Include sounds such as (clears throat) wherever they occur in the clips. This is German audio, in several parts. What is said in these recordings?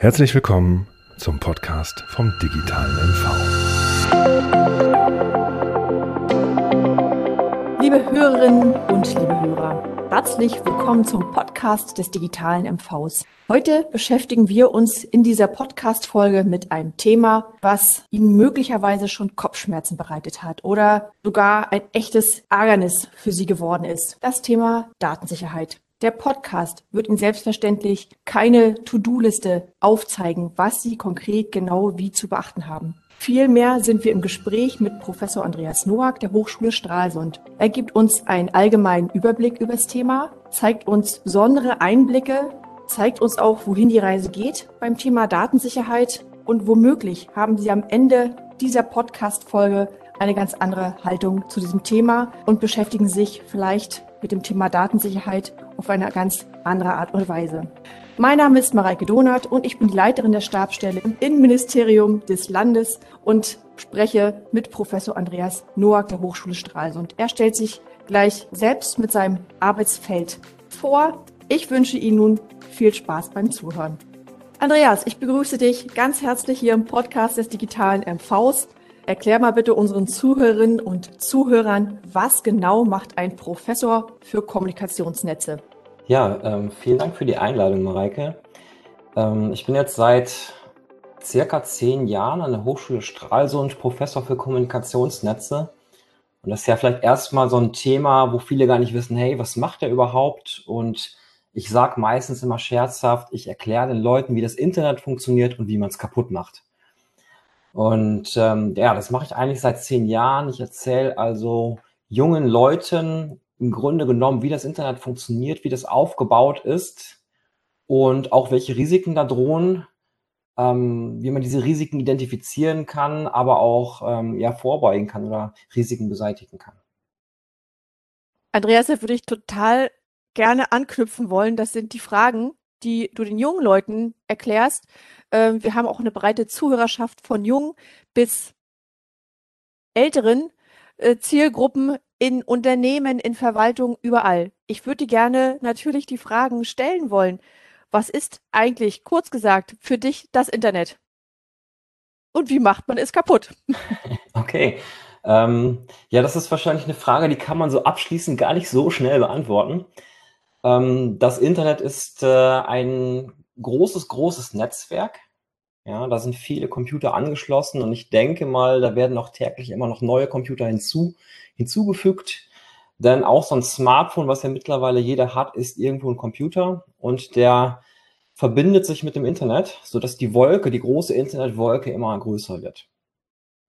Herzlich willkommen zum Podcast vom digitalen MV. Liebe Hörerinnen und liebe Hörer, herzlich willkommen zum Podcast des digitalen MVs. Heute beschäftigen wir uns in dieser Podcast-Folge mit einem Thema, was Ihnen möglicherweise schon Kopfschmerzen bereitet hat oder sogar ein echtes Ärgernis für Sie geworden ist. Das Thema Datensicherheit. Der Podcast wird Ihnen selbstverständlich keine To-Do-Liste aufzeigen, was Sie konkret genau wie zu beachten haben. Vielmehr sind wir im Gespräch mit Professor Andreas Noack der Hochschule Stralsund. Er gibt uns einen allgemeinen Überblick über das Thema, zeigt uns besondere Einblicke, zeigt uns auch, wohin die Reise geht beim Thema Datensicherheit und womöglich haben Sie am Ende dieser Podcast-Folge eine ganz andere Haltung zu diesem Thema und beschäftigen sich vielleicht mit dem Thema Datensicherheit auf eine ganz andere Art und Weise. Mein Name ist Mareike Donath und ich bin die Leiterin der Stabsstelle im Innenministerium des Landes und spreche mit Professor Andreas Noack der Hochschule Stralsund. Er stellt sich gleich selbst mit seinem Arbeitsfeld vor. Ich wünsche Ihnen nun viel Spaß beim Zuhören. Andreas, ich begrüße dich ganz herzlich hier im Podcast des digitalen MVs. Erklär mal bitte unseren Zuhörerinnen und Zuhörern, was genau macht ein Professor für Kommunikationsnetze? Ja, ähm, vielen Dank für die Einladung, Mareike. Ähm, ich bin jetzt seit circa zehn Jahren an der Hochschule Stralsund Professor für Kommunikationsnetze. Und das ist ja vielleicht erstmal so ein Thema, wo viele gar nicht wissen, hey, was macht er überhaupt? Und ich sage meistens immer scherzhaft, ich erkläre den Leuten, wie das Internet funktioniert und wie man es kaputt macht. Und ähm, ja, das mache ich eigentlich seit zehn Jahren. Ich erzähle also jungen Leuten, im Grunde genommen, wie das Internet funktioniert, wie das aufgebaut ist und auch welche Risiken da drohen, ähm, wie man diese Risiken identifizieren kann, aber auch ähm, ja, vorbeugen kann oder Risiken beseitigen kann. Andreas, da würde ich total gerne anknüpfen wollen. Das sind die Fragen, die du den jungen Leuten erklärst. Ähm, wir haben auch eine breite Zuhörerschaft von jungen bis älteren äh, Zielgruppen in Unternehmen, in Verwaltung, überall. Ich würde gerne natürlich die Fragen stellen wollen. Was ist eigentlich, kurz gesagt, für dich das Internet? Und wie macht man es kaputt? (laughs) Okay. Ähm, ja, das ist wahrscheinlich eine Frage, die kann man so abschließend gar nicht so schnell beantworten. Ähm, das Internet ist äh, ein großes, großes Netzwerk. Ja, da sind viele Computer angeschlossen und ich denke mal, da werden auch täglich immer noch neue Computer hinzu, hinzugefügt. Denn auch so ein Smartphone, was ja mittlerweile jeder hat, ist irgendwo ein Computer und der verbindet sich mit dem Internet, sodass die Wolke, die große Internetwolke immer größer wird.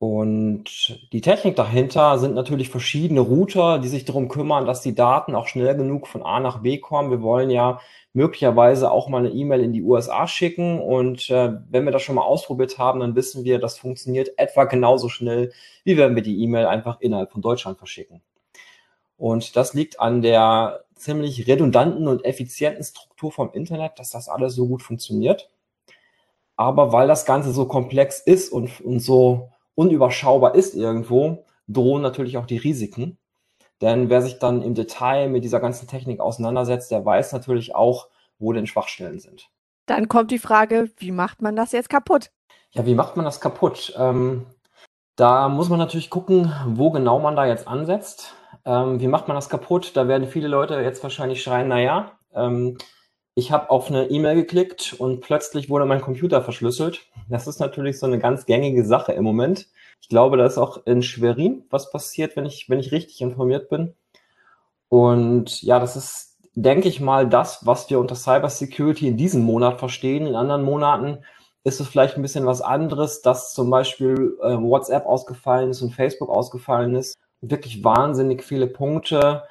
Und die Technik dahinter sind natürlich verschiedene Router, die sich darum kümmern, dass die Daten auch schnell genug von A nach B kommen. Wir wollen ja möglicherweise auch mal eine E-Mail in die USA schicken. Und äh, wenn wir das schon mal ausprobiert haben, dann wissen wir, das funktioniert etwa genauso schnell, wie wenn wir die E-Mail einfach innerhalb von Deutschland verschicken. Und das liegt an der ziemlich redundanten und effizienten Struktur vom Internet, dass das alles so gut funktioniert. Aber weil das Ganze so komplex ist und, und so unüberschaubar ist irgendwo, drohen natürlich auch die Risiken. Denn wer sich dann im Detail mit dieser ganzen Technik auseinandersetzt, der weiß natürlich auch, wo denn Schwachstellen sind. Dann kommt die Frage, wie macht man das jetzt kaputt? Ja, wie macht man das kaputt? Ähm, da muss man natürlich gucken, wo genau man da jetzt ansetzt. Ähm, wie macht man das kaputt? Da werden viele Leute jetzt wahrscheinlich schreien, naja, ähm, ich habe auf eine E-Mail geklickt und plötzlich wurde mein Computer verschlüsselt. Das ist natürlich so eine ganz gängige Sache im Moment. Ich glaube, da ist auch in Schwerin was passiert, wenn ich, wenn ich richtig informiert bin. Und ja, das ist, denke ich mal, das, was wir unter Cybersecurity in diesem Monat verstehen. In anderen Monaten ist es vielleicht ein bisschen was anderes, dass zum Beispiel äh, WhatsApp ausgefallen ist und Facebook ausgefallen ist. Wirklich wahnsinnig viele Punkte,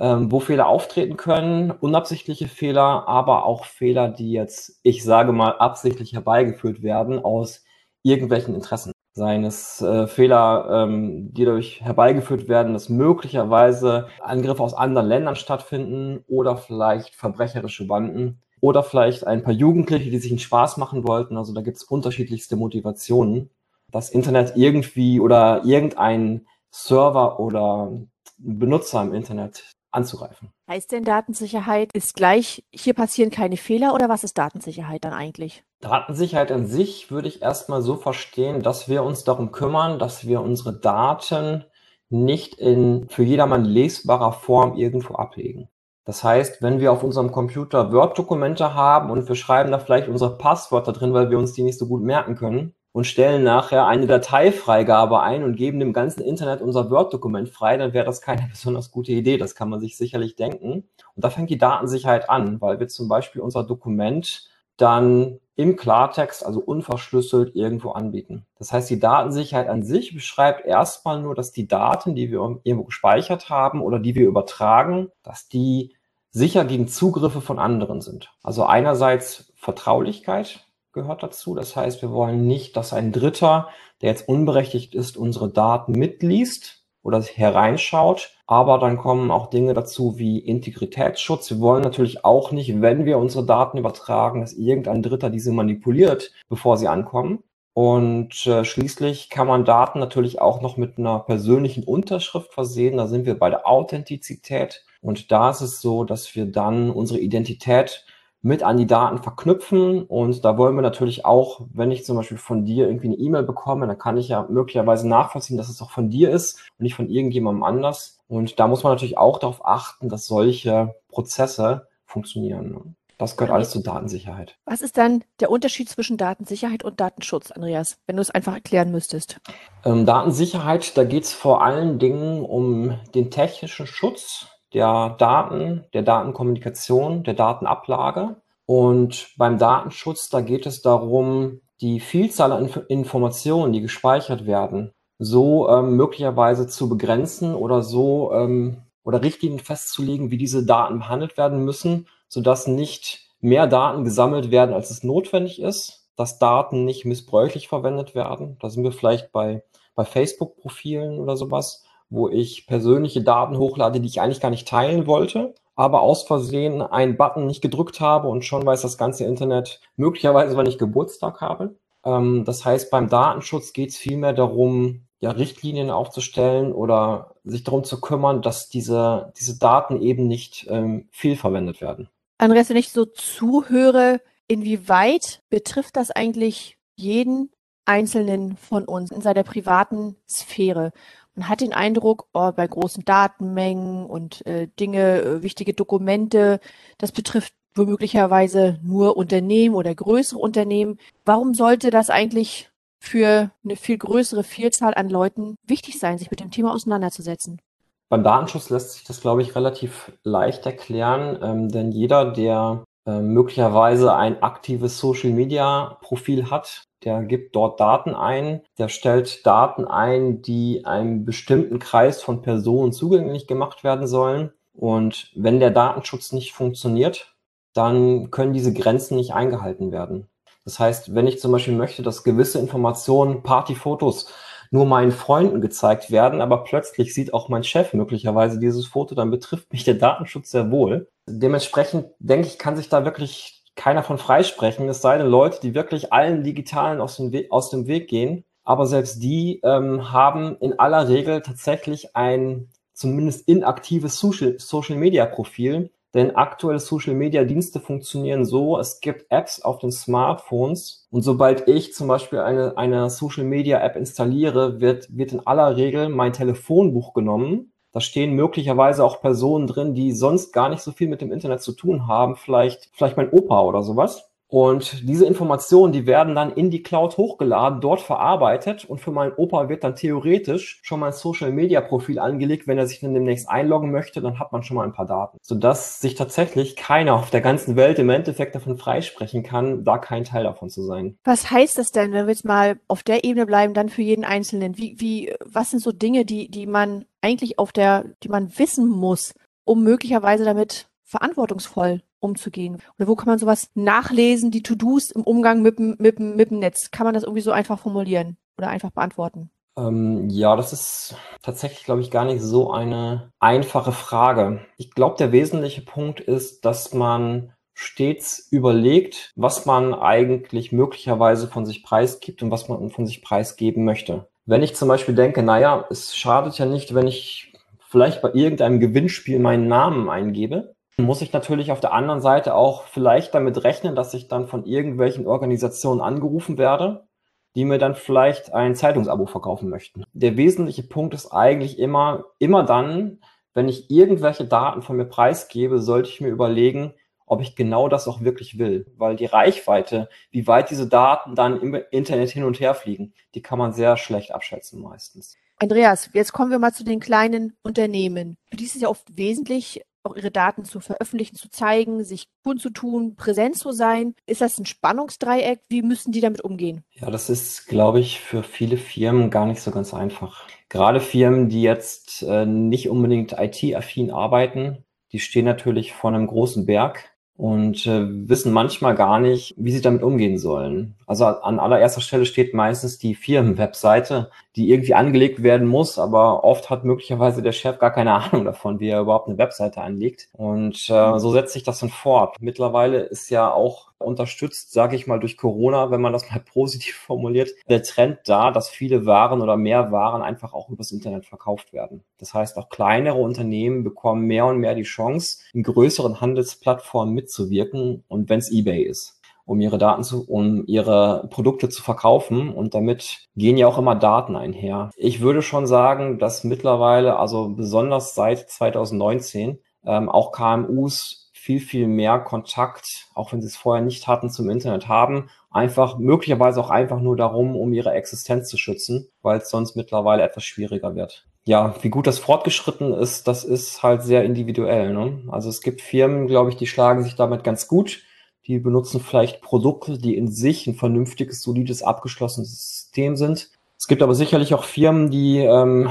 ähm, wo Fehler auftreten können, unabsichtliche Fehler, aber auch Fehler, die jetzt, ich sage mal, absichtlich herbeigeführt werden aus irgendwelchen Interessen seines äh, Fehler, ähm, die dadurch herbeigeführt werden, dass möglicherweise Angriffe aus anderen Ländern stattfinden oder vielleicht verbrecherische Banden oder vielleicht ein paar Jugendliche, die sich einen Spaß machen wollten. Also da gibt es unterschiedlichste Motivationen. Das Internet irgendwie oder irgendein Server oder Benutzer im Internet anzugreifen. Heißt denn Datensicherheit ist gleich, hier passieren keine Fehler oder was ist Datensicherheit dann eigentlich? Datensicherheit an sich würde ich erstmal so verstehen, dass wir uns darum kümmern, dass wir unsere Daten nicht in für jedermann lesbarer Form irgendwo ablegen. Das heißt, wenn wir auf unserem Computer Word-Dokumente haben und wir schreiben da vielleicht unsere Passwörter drin, weil wir uns die nicht so gut merken können und stellen nachher eine Dateifreigabe ein und geben dem ganzen Internet unser Word-Dokument frei, dann wäre das keine (laughs) besonders gute Idee. Das kann man sich sicherlich denken. Und da fängt die Datensicherheit an, weil wir zum Beispiel unser Dokument dann im Klartext, also unverschlüsselt, irgendwo anbieten. Das heißt, die Datensicherheit an sich beschreibt erstmal nur, dass die Daten, die wir irgendwo gespeichert haben oder die wir übertragen, dass die sicher gegen Zugriffe von anderen sind. Also einerseits Vertraulichkeit gehört dazu. Das heißt, wir wollen nicht, dass ein Dritter, der jetzt unberechtigt ist, unsere Daten mitliest oder hereinschaut. Aber dann kommen auch Dinge dazu wie Integritätsschutz. Wir wollen natürlich auch nicht, wenn wir unsere Daten übertragen, dass irgendein Dritter diese manipuliert, bevor sie ankommen. Und äh, schließlich kann man Daten natürlich auch noch mit einer persönlichen Unterschrift versehen. Da sind wir bei der Authentizität. Und da ist es so, dass wir dann unsere Identität mit an die Daten verknüpfen. Und da wollen wir natürlich auch, wenn ich zum Beispiel von dir irgendwie eine E-Mail bekomme, dann kann ich ja möglicherweise nachvollziehen, dass es auch von dir ist und nicht von irgendjemandem anders. Und da muss man natürlich auch darauf achten, dass solche Prozesse funktionieren. Das gehört alles zur Datensicherheit. Was ist dann der Unterschied zwischen Datensicherheit und Datenschutz, Andreas, wenn du es einfach erklären müsstest? Ähm, Datensicherheit, da geht es vor allen Dingen um den technischen Schutz der Daten, der Datenkommunikation, der Datenablage. Und beim Datenschutz, da geht es darum, die Vielzahl an Informationen, die gespeichert werden, so ähm, möglicherweise zu begrenzen oder so ähm, oder Richtlinien festzulegen, wie diese Daten behandelt werden müssen, sodass nicht mehr Daten gesammelt werden, als es notwendig ist, dass Daten nicht missbräuchlich verwendet werden. Da sind wir vielleicht bei, bei Facebook-Profilen oder sowas wo ich persönliche Daten hochlade, die ich eigentlich gar nicht teilen wollte, aber aus Versehen einen Button nicht gedrückt habe und schon weiß das ganze Internet möglicherweise, wann ich Geburtstag habe. Ähm, das heißt, beim Datenschutz geht es vielmehr darum, ja, Richtlinien aufzustellen oder sich darum zu kümmern, dass diese, diese Daten eben nicht ähm, viel verwendet werden. Andreas, wenn ich so zuhöre, inwieweit betrifft das eigentlich jeden Einzelnen von uns in seiner privaten Sphäre? Man hat den Eindruck, oh, bei großen Datenmengen und äh, Dinge, äh, wichtige Dokumente, das betrifft womöglicherweise nur Unternehmen oder größere Unternehmen. Warum sollte das eigentlich für eine viel größere Vielzahl an Leuten wichtig sein, sich mit dem Thema auseinanderzusetzen? Beim Datenschutz lässt sich das, glaube ich, relativ leicht erklären, ähm, denn jeder, der äh, möglicherweise ein aktives Social-Media-Profil hat, der gibt dort Daten ein, der stellt Daten ein, die einem bestimmten Kreis von Personen zugänglich gemacht werden sollen. Und wenn der Datenschutz nicht funktioniert, dann können diese Grenzen nicht eingehalten werden. Das heißt, wenn ich zum Beispiel möchte, dass gewisse Informationen, Partyfotos nur meinen Freunden gezeigt werden, aber plötzlich sieht auch mein Chef möglicherweise dieses Foto, dann betrifft mich der Datenschutz sehr wohl. Dementsprechend denke ich, kann sich da wirklich keiner von freisprechen, es sei denn Leute, die wirklich allen Digitalen aus dem, Weg, aus dem Weg gehen. Aber selbst die ähm, haben in aller Regel tatsächlich ein zumindest inaktives Social-Media-Profil. Denn aktuelle Social-Media-Dienste funktionieren so, es gibt Apps auf den Smartphones und sobald ich zum Beispiel eine, eine Social-Media-App installiere, wird, wird in aller Regel mein Telefonbuch genommen da stehen möglicherweise auch Personen drin, die sonst gar nicht so viel mit dem Internet zu tun haben. Vielleicht, vielleicht mein Opa oder sowas. Und diese Informationen, die werden dann in die Cloud hochgeladen, dort verarbeitet und für meinen Opa wird dann theoretisch schon mal ein Social Media Profil angelegt. Wenn er sich dann demnächst einloggen möchte, dann hat man schon mal ein paar Daten. Sodass sich tatsächlich keiner auf der ganzen Welt im Endeffekt davon freisprechen kann, da kein Teil davon zu sein. Was heißt das denn, wenn wir jetzt mal auf der Ebene bleiben, dann für jeden Einzelnen? Wie, wie, was sind so Dinge, die, die man eigentlich auf der, die man wissen muss, um möglicherweise damit verantwortungsvoll umzugehen? Oder wo kann man sowas nachlesen, die To-Dos im Umgang mit, mit, mit dem Netz? Kann man das irgendwie so einfach formulieren oder einfach beantworten? Ähm, ja, das ist tatsächlich, glaube ich, gar nicht so eine einfache Frage. Ich glaube, der wesentliche Punkt ist, dass man stets überlegt, was man eigentlich möglicherweise von sich preisgibt und was man von sich preisgeben möchte. Wenn ich zum Beispiel denke, naja, es schadet ja nicht, wenn ich vielleicht bei irgendeinem Gewinnspiel meinen Namen eingebe, muss ich natürlich auf der anderen Seite auch vielleicht damit rechnen, dass ich dann von irgendwelchen Organisationen angerufen werde, die mir dann vielleicht ein Zeitungsabo verkaufen möchten. Der wesentliche Punkt ist eigentlich immer, immer dann, wenn ich irgendwelche Daten von mir preisgebe, sollte ich mir überlegen, ob ich genau das auch wirklich will. Weil die Reichweite, wie weit diese Daten dann im Internet hin und her fliegen, die kann man sehr schlecht abschätzen meistens. Andreas, jetzt kommen wir mal zu den kleinen Unternehmen. Für die ist es ja oft wesentlich, auch ihre Daten zu veröffentlichen, zu zeigen, sich kundzutun, präsent zu sein. Ist das ein Spannungsdreieck? Wie müssen die damit umgehen? Ja, das ist, glaube ich, für viele Firmen gar nicht so ganz einfach. Gerade Firmen, die jetzt äh, nicht unbedingt IT-affin arbeiten, die stehen natürlich vor einem großen Berg und äh, wissen manchmal gar nicht, wie sie damit umgehen sollen. Also an allererster Stelle steht meistens die Firmenwebseite, die irgendwie angelegt werden muss, aber oft hat möglicherweise der Chef gar keine (laughs) Ahnung davon, wie er überhaupt eine Webseite anlegt. Und äh, so setzt sich das dann fort. Mittlerweile ist ja auch unterstützt, sage ich mal, durch Corona, wenn man das mal (laughs) positiv formuliert, der Trend da, dass viele Waren oder mehr Waren einfach auch übers Internet verkauft werden. Das heißt, auch kleinere Unternehmen bekommen mehr und mehr die Chance, in größeren Handelsplattformen mitzuwirken und wenn es eBay ist um ihre Daten zu, um ihre Produkte zu verkaufen. Und damit gehen ja auch immer Daten einher. Ich würde schon sagen, dass mittlerweile, also besonders seit 2019, ähm, auch KMUs viel, viel mehr Kontakt, auch wenn sie es vorher nicht hatten, zum Internet haben. Einfach, möglicherweise auch einfach nur darum, um ihre Existenz zu schützen, weil es sonst mittlerweile etwas schwieriger wird. Ja, wie gut das fortgeschritten ist, das ist halt sehr individuell. Ne? Also es gibt Firmen, glaube ich, die schlagen sich damit ganz gut. Die benutzen vielleicht Produkte, die in sich ein vernünftiges, solides, abgeschlossenes System sind. Es gibt aber sicherlich auch Firmen, die ähm,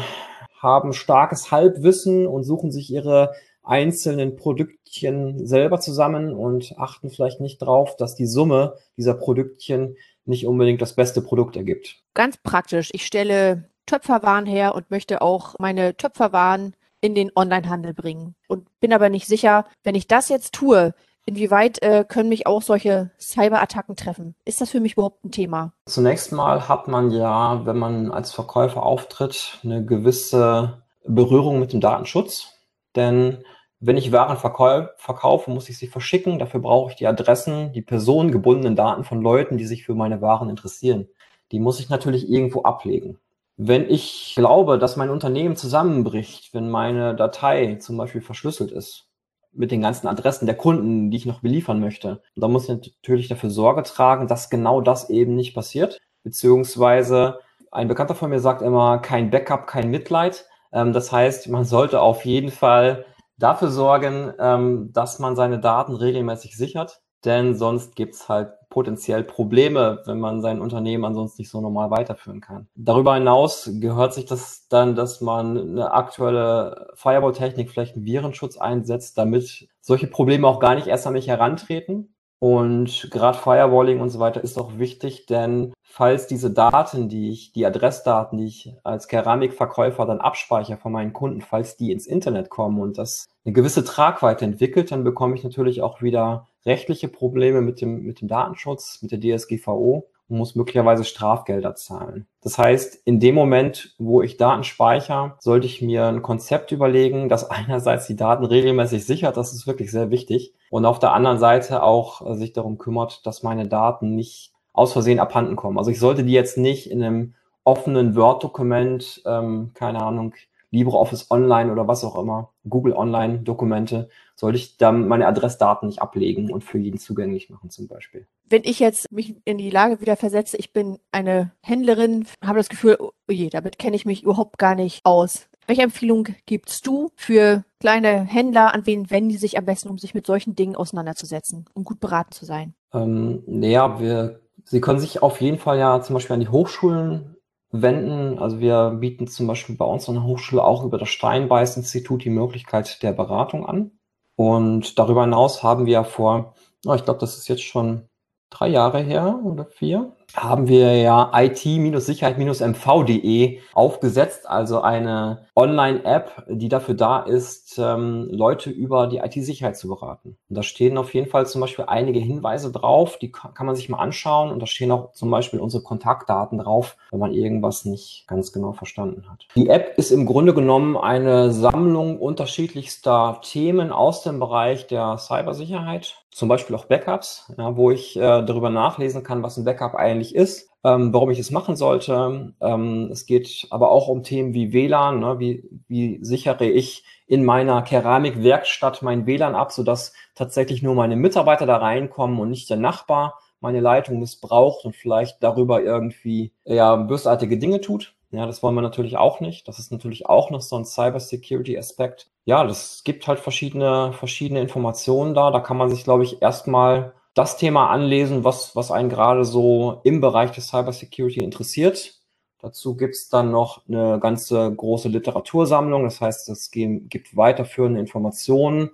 haben starkes Halbwissen und suchen sich ihre einzelnen Produktchen selber zusammen und achten vielleicht nicht drauf, dass die Summe dieser Produktchen nicht unbedingt das beste Produkt ergibt. Ganz praktisch. Ich stelle Töpferwaren her und möchte auch meine Töpferwaren in den Onlinehandel bringen und bin aber nicht sicher, wenn ich das jetzt tue, inwieweit äh, können mich auch solche Cyberattacken treffen? Ist das für mich überhaupt ein Thema? Zunächst mal hat man ja, wenn man als Verkäufer auftritt, eine gewisse Berührung mit dem Datenschutz, denn wenn ich Waren verkaufe, muss ich sie verschicken. Dafür brauche ich die Adressen, die personengebundenen Daten von Leuten, die sich für meine Waren interessieren. Die muss ich natürlich irgendwo ablegen. Wenn ich glaube, dass mein Unternehmen zusammenbricht, wenn meine Datei zum Beispiel verschlüsselt ist, mit den ganzen Adressen der Kunden, die ich noch beliefern möchte, dann muss ich natürlich dafür Sorge tragen, dass genau das eben nicht passiert. Beziehungsweise ein Bekannter von mir sagt immer, kein Backup, kein Mitleid. Ähm, das heißt, man sollte auf jeden Fall dafür sorgen, ähm, dass man seine Daten regelmäßig sichert, denn sonst gibt's halt potenziell Probleme, wenn man sein Unternehmen ansonsten nicht so normal weiterführen kann. Darüber hinaus gehört sich das dann, dass man eine aktuelle Firewall-Technik, vielleicht einen Virenschutz einsetzt, damit solche Probleme auch gar nicht erst an mich herantreten. Und gerade Firewalling und so weiter ist auch wichtig, denn falls diese Daten, die ich, die Adressdaten, die ich als Keramikverkäufer dann abspeichere von meinen Kunden, falls die ins Internet kommen und das eine gewisse Tragweite entwickelt, dann bekomme ich natürlich auch wieder rechtliche Probleme mit dem, mit dem Datenschutz, mit der DSGVO und muss möglicherweise Strafgelder zahlen. Das heißt, in dem Moment, wo ich Daten speichere, sollte ich mir ein Konzept überlegen, das (laughs) einerseits die Daten regelmäßig sichert, das ist wirklich sehr wichtig, und auf der anderen Seite auch sich darum kümmert, dass meine Daten nicht aus Versehen abhanden kommen. Also ich sollte die jetzt nicht in einem offenen Word-Dokument, ähm, keine Ahnung, LibreOffice Online oder was auch immer, Google Online Dokumente, sollte ich dann meine Adressdaten nicht ablegen und für jeden zugänglich machen zum Beispiel. Wenn ich jetzt mich in die Lage wieder versetze, ich bin eine Händlerin, habe das Gefühl, oh je, damit kenne ich mich überhaupt gar nicht aus. Welche Empfehlung gibst du für kleine Händler, an wen wenden die sich am besten, um sich mit solchen Dingen auseinanderzusetzen, um gut beraten zu sein? Ähm, naja, wir, sie können sich auf jeden Fall ja zum Beispiel an die Hochschulen wenden. Also wir bieten zum Beispiel bei uns an der Hochschule auch über das Steinbeiß-Institut die Möglichkeit der Beratung an. Und darüber hinaus haben wir vor, oh, ich glaube, das ist jetzt schon drei Jahre her oder vier, haben wir ja IT-Sicherheit-MV.de aufgesetzt, also eine Online-App, die dafür da ist, ähm, Leute über die IT-Sicherheit zu beraten. Und da stehen auf jeden Fall zum Beispiel einige Hinweise drauf, die kann man sich mal anschauen. Und da stehen auch zum Beispiel unsere Kontaktdaten drauf, wenn man irgendwas nicht ganz genau verstanden hat. Die App ist im Grunde genommen eine Sammlung unterschiedlichster Themen aus dem Bereich der Cybersicherheit zum Beispiel auch Backups, ja, wo ich äh, darüber nachlesen kann, was ein Backup eigentlich ist, ähm, warum ich es machen sollte. Ähm, es geht aber auch um Themen wie WLAN, ne, wie, wie sichere ich in meiner Keramikwerkstatt mein WLAN ab, sodass tatsächlich nur meine Mitarbeiter da reinkommen und nicht der Nachbar meine Leitung missbraucht und vielleicht darüber irgendwie ja, bösartige Dinge tut. Ja, das wollen wir natürlich auch nicht. Das ist natürlich auch noch so ein Cybersecurity-Aspekt. Ja, das gibt halt verschiedene, verschiedene Informationen da. Da kann man sich, glaube ich, erstmal das Thema anlesen, was, was einen gerade so im Bereich des Cybersecurity interessiert. Dazu gibt's dann noch eine ganze große Literatursammlung. Das heißt, es gibt weiterführende Informationen,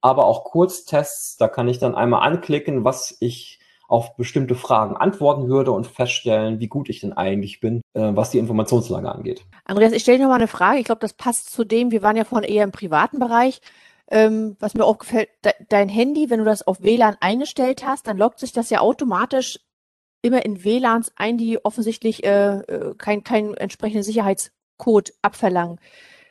aber auch Kurztests. Da kann ich dann einmal anklicken, was ich auf bestimmte Fragen antworten würde und feststellen, wie gut ich denn eigentlich bin, äh, was die Informationslage angeht. Andreas, ich stelle dir mal eine Frage. Ich glaube, das passt zu dem, wir waren ja vorhin eher im privaten Bereich. Ähm, was mir auch gefällt, de dein Handy, wenn du das auf WLAN eingestellt hast, dann loggt sich das ja automatisch immer in WLANs ein, die offensichtlich äh, äh kein, kein entsprechenden Sicherheitscode abverlangen.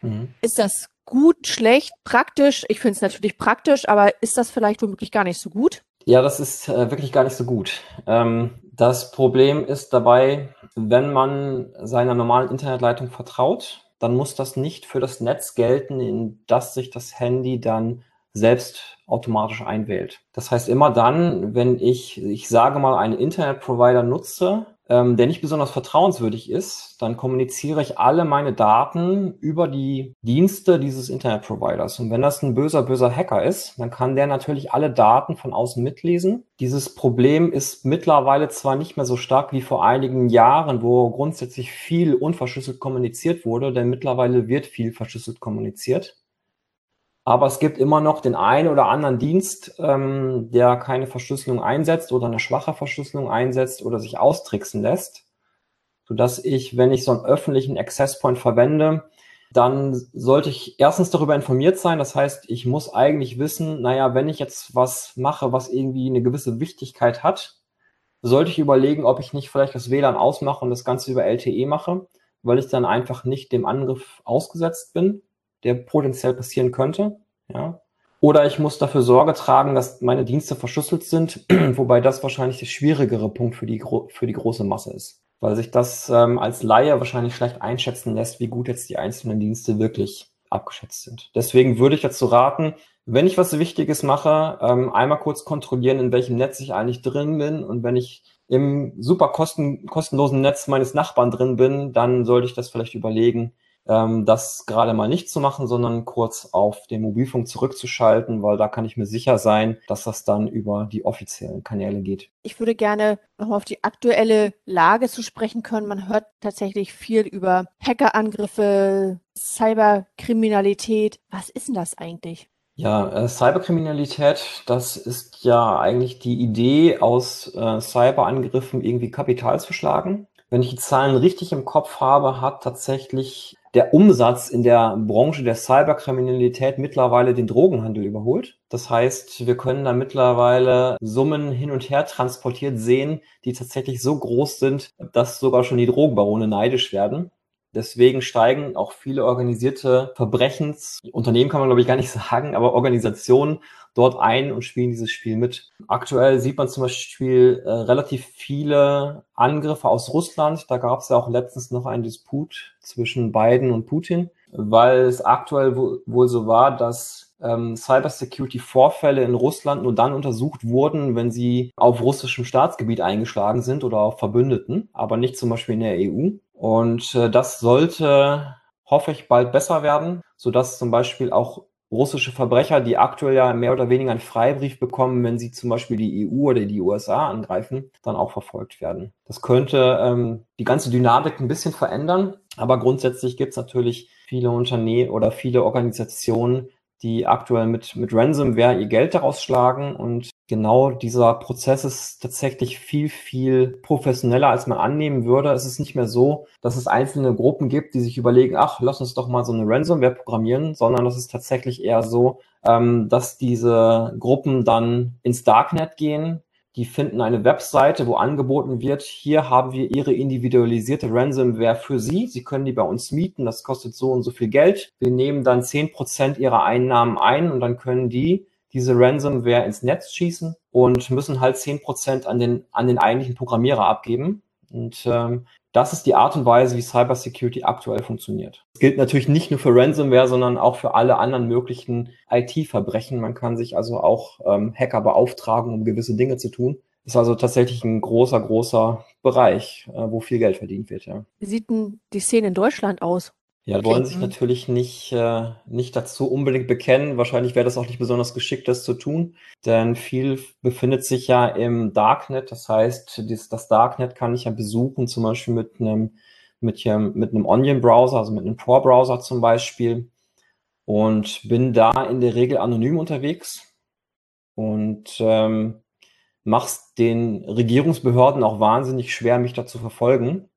Mhm. Ist das gut, schlecht, praktisch? Ich finde es natürlich praktisch, aber ist das vielleicht womöglich gar nicht so gut? Ja, das ist äh, wirklich gar nicht so gut. Ähm, das Problem ist dabei, wenn man seiner normalen Internetleitung vertraut, dann muss das nicht für das Netz gelten, in das sich das Handy dann selbst automatisch einwählt. Das heißt, immer dann, wenn ich, ich sage mal, einen Internetprovider nutze, ähm, der nicht besonders vertrauenswürdig ist, dann kommuniziere ich alle meine Daten über die Dienste dieses Internetproviders. Und wenn das ein böser, böser Hacker ist, dann kann der natürlich alle Daten von außen mitlesen. Dieses Problem ist mittlerweile zwar nicht mehr so stark wie vor einigen Jahren, wo grundsätzlich viel unverschlüsselt kommuniziert wurde, denn mittlerweile wird viel verschlüsselt kommuniziert. Aber es gibt immer noch den einen oder anderen Dienst, ähm, der keine Verschlüsselung einsetzt oder eine schwache Verschlüsselung einsetzt oder sich austricksen lässt, sodass ich, wenn ich so einen öffentlichen Access Point verwende, dann sollte ich erstens darüber informiert sein. Das heißt, ich muss eigentlich wissen, naja, wenn ich jetzt was mache, was irgendwie eine gewisse Wichtigkeit hat, sollte ich überlegen, ob ich nicht vielleicht das WLAN ausmache und das Ganze über LTE mache, weil ich dann einfach nicht dem Angriff ausgesetzt bin der potenziell passieren könnte. Ja. Oder ich muss dafür Sorge tragen, dass meine Dienste verschlüsselt sind, (clears throat) wobei das wahrscheinlich der schwierigere Punkt für die, für die große Masse ist. Weil sich das ähm, als Laie wahrscheinlich schlecht einschätzen lässt, wie gut jetzt die einzelnen Dienste wirklich abgeschätzt sind. Deswegen würde ich dazu raten, wenn ich was Wichtiges mache, ähm, einmal kurz kontrollieren, in welchem Netz ich eigentlich drin bin. Und wenn ich im super kosten, kostenlosen Netz meines Nachbarn drin bin, dann sollte ich das vielleicht überlegen, ähm, das gerade mal nicht zu machen, sondern kurz auf den Mobilfunk zurückzuschalten, weil da kann ich mir sicher sein, dass das dann über die offiziellen Kanäle geht. Ich würde gerne nochmal auf die aktuelle Lage zu sprechen können. Man hört tatsächlich viel über Hackerangriffe, Cyberkriminalität. Was ist denn das eigentlich? Ja, äh, Cyberkriminalität, das ist ja eigentlich die Idee, aus äh, Cyberangriffen irgendwie Kapital zu schlagen. Wenn ich die Zahlen richtig im Kopf habe, hat tatsächlich der Umsatz in der Branche der Cyberkriminalität mittlerweile den Drogenhandel überholt. Das heißt, wir können da mittlerweile Summen hin und her transportiert sehen, die tatsächlich so groß sind, dass sogar schon die Drogenbarone neidisch werden. Deswegen steigen auch viele organisierte Verbrechensunternehmen, kann man glaube ich gar nicht (laughs) sagen, aber Organisationen dort ein und spielen dieses Spiel mit. Aktuell sieht man zum Beispiel äh, relativ viele Angriffe aus Russland. Da gab es ja auch letztens noch einen Disput zwischen Biden und Putin, weil es aktuell wohl so war, dass ähm, Cybersecurity-Vorfälle in Russland nur dann untersucht wurden, wenn sie auf russischem Staatsgebiet eingeschlagen sind oder auf Verbündeten, aber nicht zum Beispiel in der EU. Und äh, das sollte, hoffe ich, bald besser werden, sodass zum Beispiel auch russische Verbrecher, die aktuell ja mehr oder weniger einen Freibrief bekommen, wenn sie zum Beispiel die EU oder die USA angreifen, dann auch verfolgt werden. Das könnte ähm, die ganze Dynamik ein bisschen verändern, aber grundsätzlich gibt es natürlich viele Unternehmen oder viele Organisationen, die aktuell mit, mit Ransomware ihr Geld daraus schlagen. Und genau dieser Prozess ist tatsächlich viel, viel professioneller, als man annehmen würde. Es ist nicht mehr so, dass es einzelne Gruppen gibt, die sich überlegen, ach, lass uns doch mal so eine Ransomware programmieren, sondern es ist tatsächlich eher so, ähm, dass diese Gruppen dann ins Darknet gehen, die finden eine Webseite, wo angeboten wird, hier haben wir Ihre individualisierte Ransomware für Sie. Sie können die bei uns mieten, das kostet so und so viel Geld. Wir nehmen dann zehn Prozent Ihrer Einnahmen ein und dann können die diese Ransomware ins Netz schießen und müssen halt zehn Prozent an den, an den eigentlichen Programmierer abgeben. Und ähm, das ist die Art und Weise, wie Cybersecurity aktuell funktioniert. Das gilt natürlich nicht nur für Ransomware, sondern auch für alle anderen möglichen IT-Verbrechen. Man kann sich also auch ähm, Hacker beauftragen, um gewisse Dinge zu tun. Das ist also tatsächlich ein großer, großer Bereich, äh, wo viel Geld verdient wird. Ja. Wie sieht denn die Szene in Deutschland aus? Ja, wollen sich natürlich nicht, äh, nicht dazu unbedingt bekennen. Wahrscheinlich wäre das auch nicht besonders geschickt, das zu tun, denn viel befindet sich ja im Darknet. Das heißt, das, das Darknet kann ich ja besuchen, zum Beispiel mit einem, mit, hier, mit einem Onion-Browser, also mit einem Tor-Browser zum Beispiel. Und bin da in der Regel anonym unterwegs und ähm, mach's den Regierungsbehörden auch wahnsinnig schwer, mich da zu verfolgen.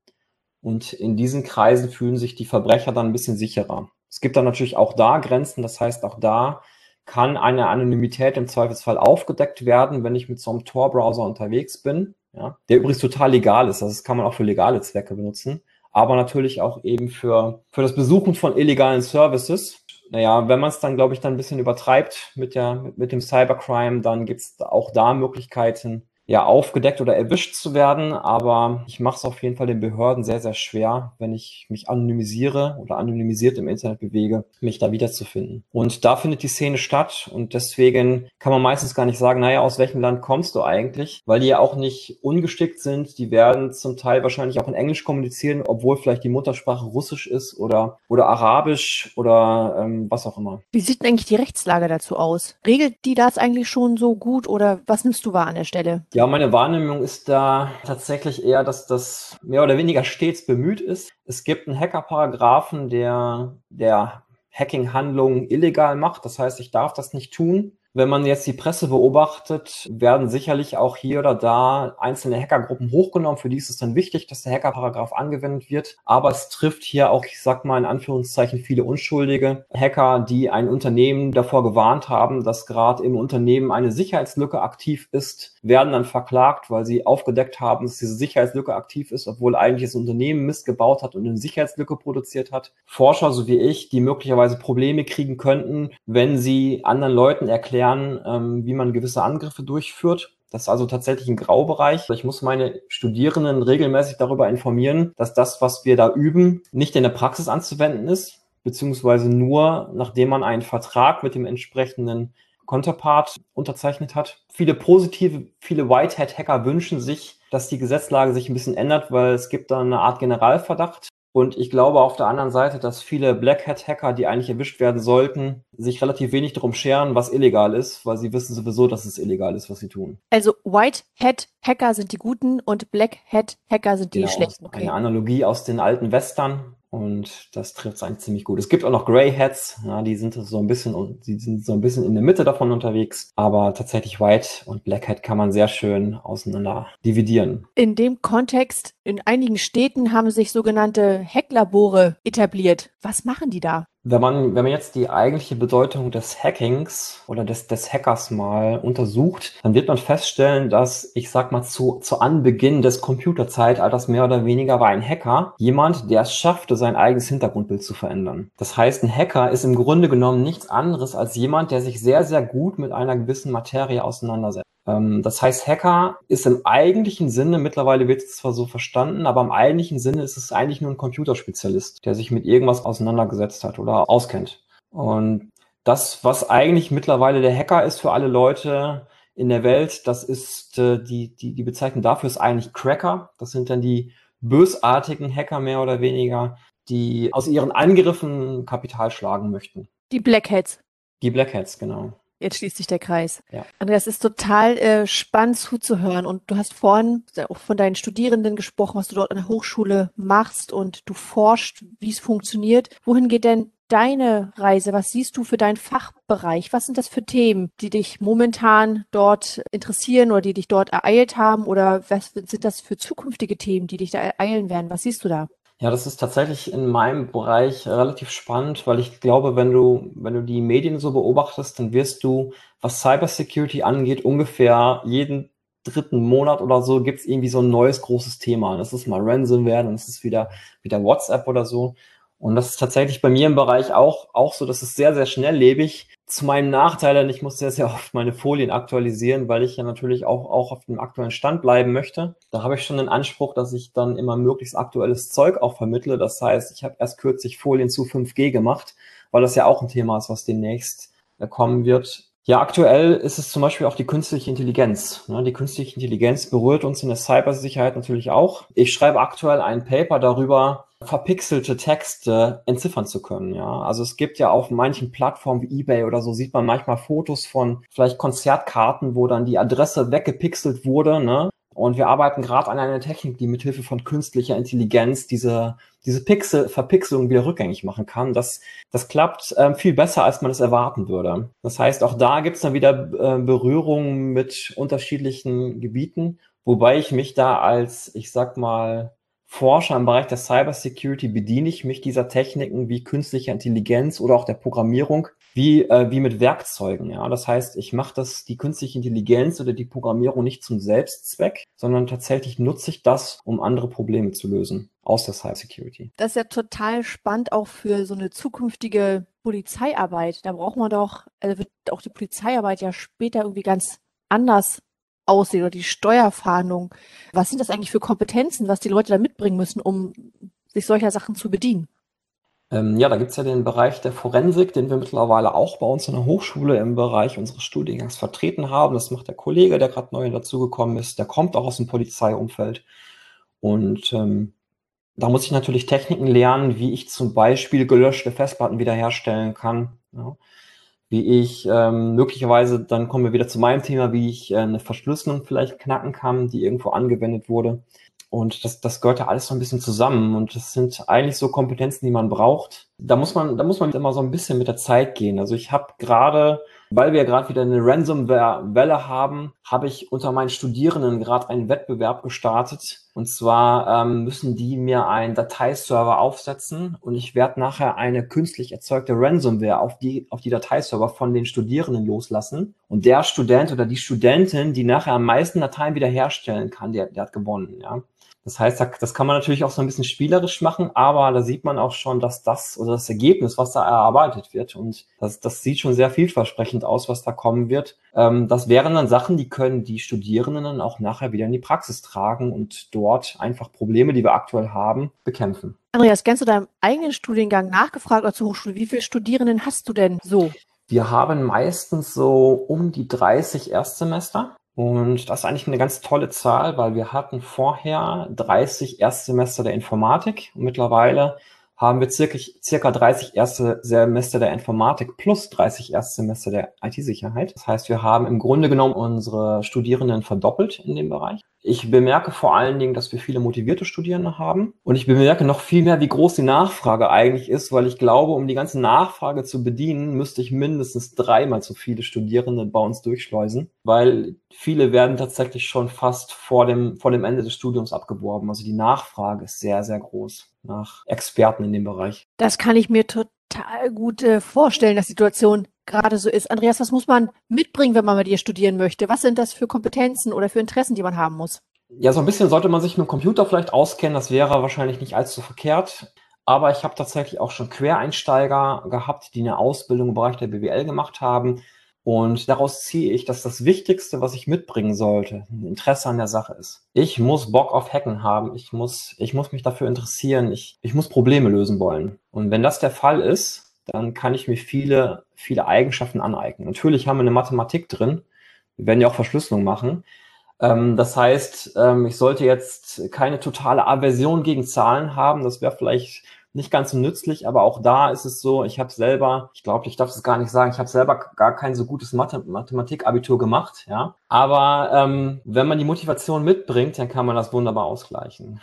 Und in diesen Kreisen fühlen sich die Verbrecher dann ein bisschen sicherer. Es gibt dann natürlich auch da Grenzen, das heißt, auch da kann eine Anonymität im Zweifelsfall aufgedeckt werden, wenn ich mit so einem Tor-Browser unterwegs bin, ja, der übrigens total legal ist. Also das kann man auch für legale Zwecke benutzen, aber natürlich auch eben für, für das Besuchen von illegalen Services. Naja, wenn man es dann, glaube ich, dann ein bisschen übertreibt mit, der, mit, mit dem Cybercrime, dann gibt es auch da Möglichkeiten, ja, aufgedeckt oder erwischt zu werden, aber ich mache es auf jeden Fall den Behörden sehr, sehr schwer, wenn ich mich anonymisiere oder anonymisiert im Internet bewege, mich da wiederzufinden. Und da findet die Szene statt und deswegen kann man meistens gar nicht sagen, naja, aus welchem Land kommst du eigentlich, weil die ja auch nicht ungestickt sind. Die werden zum Teil wahrscheinlich auch in Englisch kommunizieren, obwohl vielleicht die Muttersprache Russisch ist oder, oder Arabisch oder ähm, was auch immer. Wie sieht denn eigentlich die Rechtslage dazu aus? Regelt die das eigentlich schon so gut oder was nimmst du wahr an der Stelle? Ja, meine Wahrnehmung ist da tatsächlich eher, dass das mehr oder weniger stets bemüht ist. Es gibt einen Hacker-Paragraphen, der, der Hacking-Handlungen illegal macht. Das heißt, ich darf das nicht tun. Wenn man jetzt die Presse beobachtet, werden sicherlich auch hier oder da einzelne Hackergruppen hochgenommen. Für die ist es dann wichtig, dass der Hackerparagraph angewendet wird. Aber es trifft hier auch, ich sag mal in Anführungszeichen, viele Unschuldige. Hacker, die ein Unternehmen davor gewarnt haben, dass gerade im Unternehmen eine Sicherheitslücke aktiv ist, werden dann verklagt, weil sie aufgedeckt haben, dass diese Sicherheitslücke aktiv ist, obwohl eigentlich das Unternehmen Mist gebaut hat und eine Sicherheitslücke produziert hat. Forscher, so wie ich, die möglicherweise Probleme kriegen könnten, wenn sie anderen Leuten erklären, lernen, ähm, wie man gewisse Angriffe durchführt. Das ist also tatsächlich ein Graubereich. Ich muss meine Studierenden regelmäßig darüber informieren, dass das, was wir da üben, nicht in der Praxis anzuwenden ist, beziehungsweise nur, nachdem man einen Vertrag mit dem entsprechenden Counterpart unterzeichnet hat. Viele positive, viele Whitehead-Hacker wünschen sich, dass die Gesetzlage sich ein bisschen ändert, weil es gibt da eine Art Generalverdacht und ich glaube auf der anderen Seite, dass viele Black Hat Hacker, die eigentlich erwischt werden sollten, sich relativ wenig darum scheren, was illegal ist, weil sie wissen sowieso, dass es illegal ist, was sie tun. Also White Hat Hacker sind die guten und Black Hat Hacker sind die genau, schlechten. Okay. Eine Analogie aus den alten Western. Und das trifft es eigentlich ziemlich gut. Es gibt auch noch Grey Hats, ja, die sind so ein bisschen, die sind so ein bisschen in der Mitte davon unterwegs. Aber tatsächlich White und Black Hat kann man sehr schön auseinander dividieren. In dem Kontext, in einigen Städten haben sich sogenannte Hacklabore etabliert. Was machen die da? Wenn man, wenn man jetzt die eigentliche Bedeutung des Hackings oder des, des Hackers mal untersucht, dann wird man feststellen, dass, ich sag mal, zu, zu Anbeginn des Computerzeitalters mehr oder weniger war ein Hacker jemand, der es schaffte, sein eigenes Hintergrundbild zu verändern. Das heißt, ein Hacker ist im Grunde genommen nichts anderes als jemand, der sich sehr, sehr gut mit einer gewissen Materie auseinandersetzt. Ähm, das heißt, Hacker ist im eigentlichen Sinne, mittlerweile wird es zwar so verstanden, aber im eigentlichen Sinne ist es eigentlich nur ein Computerspezialist, der sich mit irgendwas auseinandergesetzt hat oder auskennt. Und das, was eigentlich mittlerweile der Hacker ist für alle Leute in der Welt, das ist äh, die, die, die Bezeichnung dafür ist eigentlich Cracker. Das sind dann die bösartigen Hacker mehr oder weniger, die aus ihren Angriffen Kapital schlagen möchten. Die Blackheads. Die Blackheads, genau. Jetzt schließt sich der Kreis. Ja. Andreas, es ist total äh, spannend zuzuhören. Und du hast vorhin auch von deinen Studierenden gesprochen, was du dort an der Hochschule machst und du forschst, wie es funktioniert. Wohin geht denn deine Reise? Was siehst du für deinen Fachbereich? Was sind das für Themen, die dich momentan dort interessieren oder die dich dort ereilt haben? Oder was sind das für zukünftige Themen, die dich da ereilen werden? Was siehst du da? Ja, das ist tatsächlich in meinem Bereich relativ spannend, weil ich glaube, wenn du, wenn du die Medien so beobachtest, dann wirst du, was Cybersecurity angeht, ungefähr jeden dritten Monat oder so gibt's irgendwie so ein neues großes Thema. Das ist mal Ransomware, dann ist es wieder, wieder WhatsApp oder so. Und das ist tatsächlich bei mir im Bereich auch, auch so, dass es sehr, sehr schnelllebig. Zu meinem Nachteil, denn ich muss sehr, sehr oft meine Folien aktualisieren, weil ich ja natürlich auch, auch auf dem aktuellen Stand bleiben möchte. Da habe ich schon den Anspruch, dass ich dann immer möglichst aktuelles Zeug auch vermittle. Das heißt, ich habe erst kürzlich Folien zu 5G gemacht, weil das ja auch ein Thema ist, was demnächst äh, kommen wird. Ja, aktuell ist es zum Beispiel auch die künstliche Intelligenz. Ne? Die künstliche Intelligenz berührt uns in der Cybersicherheit natürlich auch. Ich schreibe aktuell ein Paper darüber, verpixelte Texte entziffern zu können. Ja, also es gibt ja auf manchen Plattformen wie eBay oder so sieht man manchmal Fotos von vielleicht Konzertkarten, wo dann die Adresse weggepixelt wurde. Ne? Und wir arbeiten gerade an einer Technik, die mithilfe von künstlicher Intelligenz diese, diese Pixel, Verpixelung wieder rückgängig machen kann. Das, das klappt ähm, viel besser, als man es erwarten würde. Das heißt, auch da gibt es dann wieder äh, Berührungen mit unterschiedlichen Gebieten, wobei ich mich da als, ich sag mal, Forscher im Bereich der Cybersecurity bediene ich mich dieser Techniken wie künstlicher Intelligenz oder auch der Programmierung wie, äh, wie mit Werkzeugen. Ja, das heißt, ich mache das die künstliche Intelligenz oder die Programmierung nicht zum Selbstzweck, sondern tatsächlich nutze ich das, um andere Probleme zu lösen aus der Cybersecurity. Das ist ja total spannend auch für so eine zukünftige Polizeiarbeit. Da braucht man doch, also wird auch die Polizeiarbeit ja später irgendwie ganz anders aussehen oder die Steuerfahndung. Was sind das eigentlich für Kompetenzen, was die Leute da mitbringen müssen, um sich solcher Sachen zu bedienen? Ähm, ja, da gibt's ja den Bereich der Forensik, den wir mittlerweile auch bei uns in der Hochschule im Bereich unseres Studiengangs vertreten haben. Das macht der Kollege, der gerade neu dazugekommen ist. Der kommt auch aus dem Polizeiumfeld. Und ähm, da muss ich natürlich Techniken lernen, wie ich zum Beispiel gelöschte Festplatten wiederherstellen kann. Ja wie ich ähm, möglicherweise, dann kommen wir wieder zu meinem Thema, wie ich äh, eine Verschlüsselung vielleicht knacken kann, die irgendwo angewendet wurde. Und das, das gehört ja alles so ein bisschen zusammen. Und das sind eigentlich so Kompetenzen, die man braucht. Da muss man, da muss man immer so ein bisschen mit der Zeit gehen. Also ich habe gerade weil wir gerade wieder eine Ransomware-Welle haben, habe ich unter meinen Studierenden gerade einen Wettbewerb gestartet. Und zwar ähm, müssen die mir einen Dateiserver aufsetzen und ich werde nachher eine künstlich erzeugte Ransomware auf die, auf die Dateiserver von den Studierenden loslassen. Und der Student oder die Studentin, die nachher am meisten Dateien wiederherstellen kann, der, der hat gewonnen. Ja. Das heißt, das kann man natürlich auch so ein bisschen spielerisch machen, aber da sieht man auch schon, dass das oder das Ergebnis, was da erarbeitet wird, und das, das sieht schon sehr vielversprechend aus, was da kommen wird. Ähm, das wären dann Sachen, die können die Studierenden dann auch nachher wieder in die Praxis tragen und dort einfach Probleme, die wir aktuell haben, bekämpfen. Andreas, kennst du deinem eigenen Studiengang nachgefragt oder zur Hochschule? Wie viele Studierenden hast du denn so? Wir haben meistens so um die 30 Erstsemester. Und das ist eigentlich eine ganz tolle Zahl, weil wir hatten vorher 30 Erstsemester der Informatik und mittlerweile haben wir circa, circa 30 erste Semester der Informatik plus 30 Erstsemester der IT-Sicherheit. Das heißt, wir haben im Grunde genommen unsere Studierenden verdoppelt in dem Bereich. Ich bemerke vor allen Dingen, dass wir viele motivierte Studierende haben. Und ich bemerke noch viel mehr, wie groß die Nachfrage eigentlich ist, weil ich glaube, um die ganze Nachfrage zu bedienen, müsste ich mindestens dreimal so viele Studierende bei uns durchschleusen, weil viele werden tatsächlich schon fast vor dem, vor dem Ende des Studiums abgeworben. Also die Nachfrage ist sehr, sehr groß nach Experten in dem Bereich. Das kann ich mir total gut äh, vorstellen, dass Situation gerade so ist. Andreas, was muss man mitbringen, wenn man bei dir studieren möchte? Was sind das für Kompetenzen oder für Interessen, die man haben muss? Ja, so ein bisschen sollte man sich mit dem Computer vielleicht auskennen. Das wäre wahrscheinlich nicht allzu verkehrt. Aber ich habe tatsächlich auch schon Quereinsteiger gehabt, die eine Ausbildung im Bereich der BWL gemacht haben. Und daraus ziehe ich, dass das Wichtigste, was ich mitbringen sollte, ein Interesse an der Sache ist. Ich muss Bock auf Hacken haben. Ich muss, ich muss mich dafür interessieren. Ich, ich muss Probleme lösen wollen. Und wenn das der Fall ist, dann kann ich mir viele, viele Eigenschaften aneignen. Natürlich haben wir eine Mathematik drin. Wir werden ja auch Verschlüsselung machen. Ähm, das heißt, ähm, ich sollte jetzt keine totale Aversion gegen Zahlen haben. Das wäre vielleicht nicht ganz so nützlich, aber auch da ist es so, ich habe selber, ich glaube, ich darf es gar nicht sagen, ich habe selber gar kein so gutes Mathe Mathematikabitur gemacht, ja. Aber ähm, wenn man die Motivation mitbringt, dann kann man das wunderbar ausgleichen.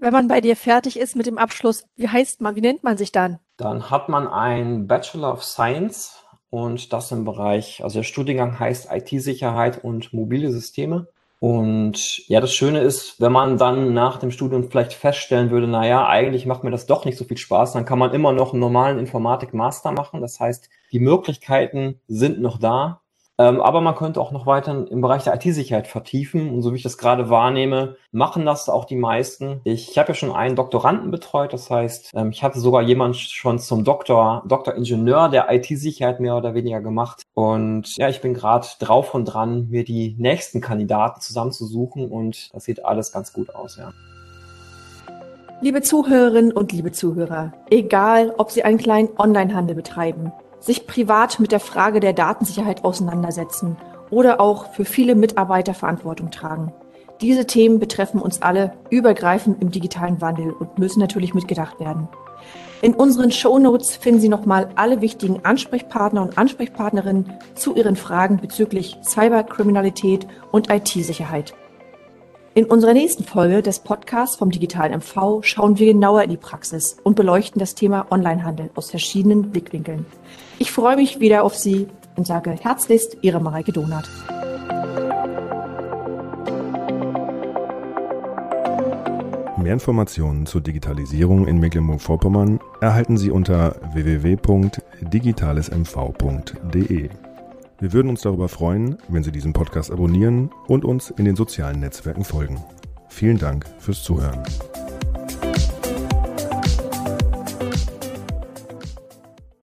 Wenn man bei dir fertig ist mit dem Abschluss, wie heißt man, wie nennt man sich dann? Dann hat man ein Bachelor of Science und das im Bereich, also der Studiengang heißt IT-Sicherheit und mobile Systeme. Und ja, das Schöne ist, wenn man dann nach dem Studium vielleicht feststellen würde, na ja, eigentlich macht mir das doch nicht so viel Spaß, dann kann man immer noch einen normalen Informatik-Master machen. Das heißt, die Möglichkeiten sind noch da. Ähm, aber man könnte auch noch weiter im Bereich der IT-Sicherheit vertiefen. Und so wie ich das gerade wahrnehme, machen das auch die meisten. Ich, ich habe ja schon einen Doktoranden betreut. Das heißt, ähm, ich hatte sogar jemanden schon zum Doktor, Doktoringenieur der IT-Sicherheit mehr oder weniger gemacht. Und ja, ich bin gerade drauf und dran, mir die nächsten Kandidaten zusammenzusuchen. Und das sieht alles ganz gut aus, ja. Liebe Zuhörerinnen und liebe Zuhörer, egal ob Sie einen kleinen Onlinehandel betreiben, sich privat mit der Frage der Datensicherheit auseinandersetzen oder auch für viele Mitarbeiter Verantwortung tragen. Diese Themen betreffen uns alle übergreifend im digitalen Wandel und müssen natürlich mitgedacht werden. In unseren Shownotes finden Sie nochmal alle wichtigen Ansprechpartner und Ansprechpartnerinnen zu Ihren Fragen bezüglich Cyberkriminalität und IT-Sicherheit. In unserer nächsten Folge des Podcasts vom Digitalen MV schauen wir genauer in die Praxis und beleuchten das Thema Onlinehandel aus verschiedenen Blickwinkeln. Ich freue mich wieder auf Sie und sage herzlichst Ihre Mareike Donat. Mehr Informationen zur Digitalisierung in Mecklenburg-Vorpommern erhalten Sie unter www.digitalesmv.de. Wir würden uns darüber freuen, wenn Sie diesen Podcast abonnieren und uns in den sozialen Netzwerken folgen. Vielen Dank fürs Zuhören.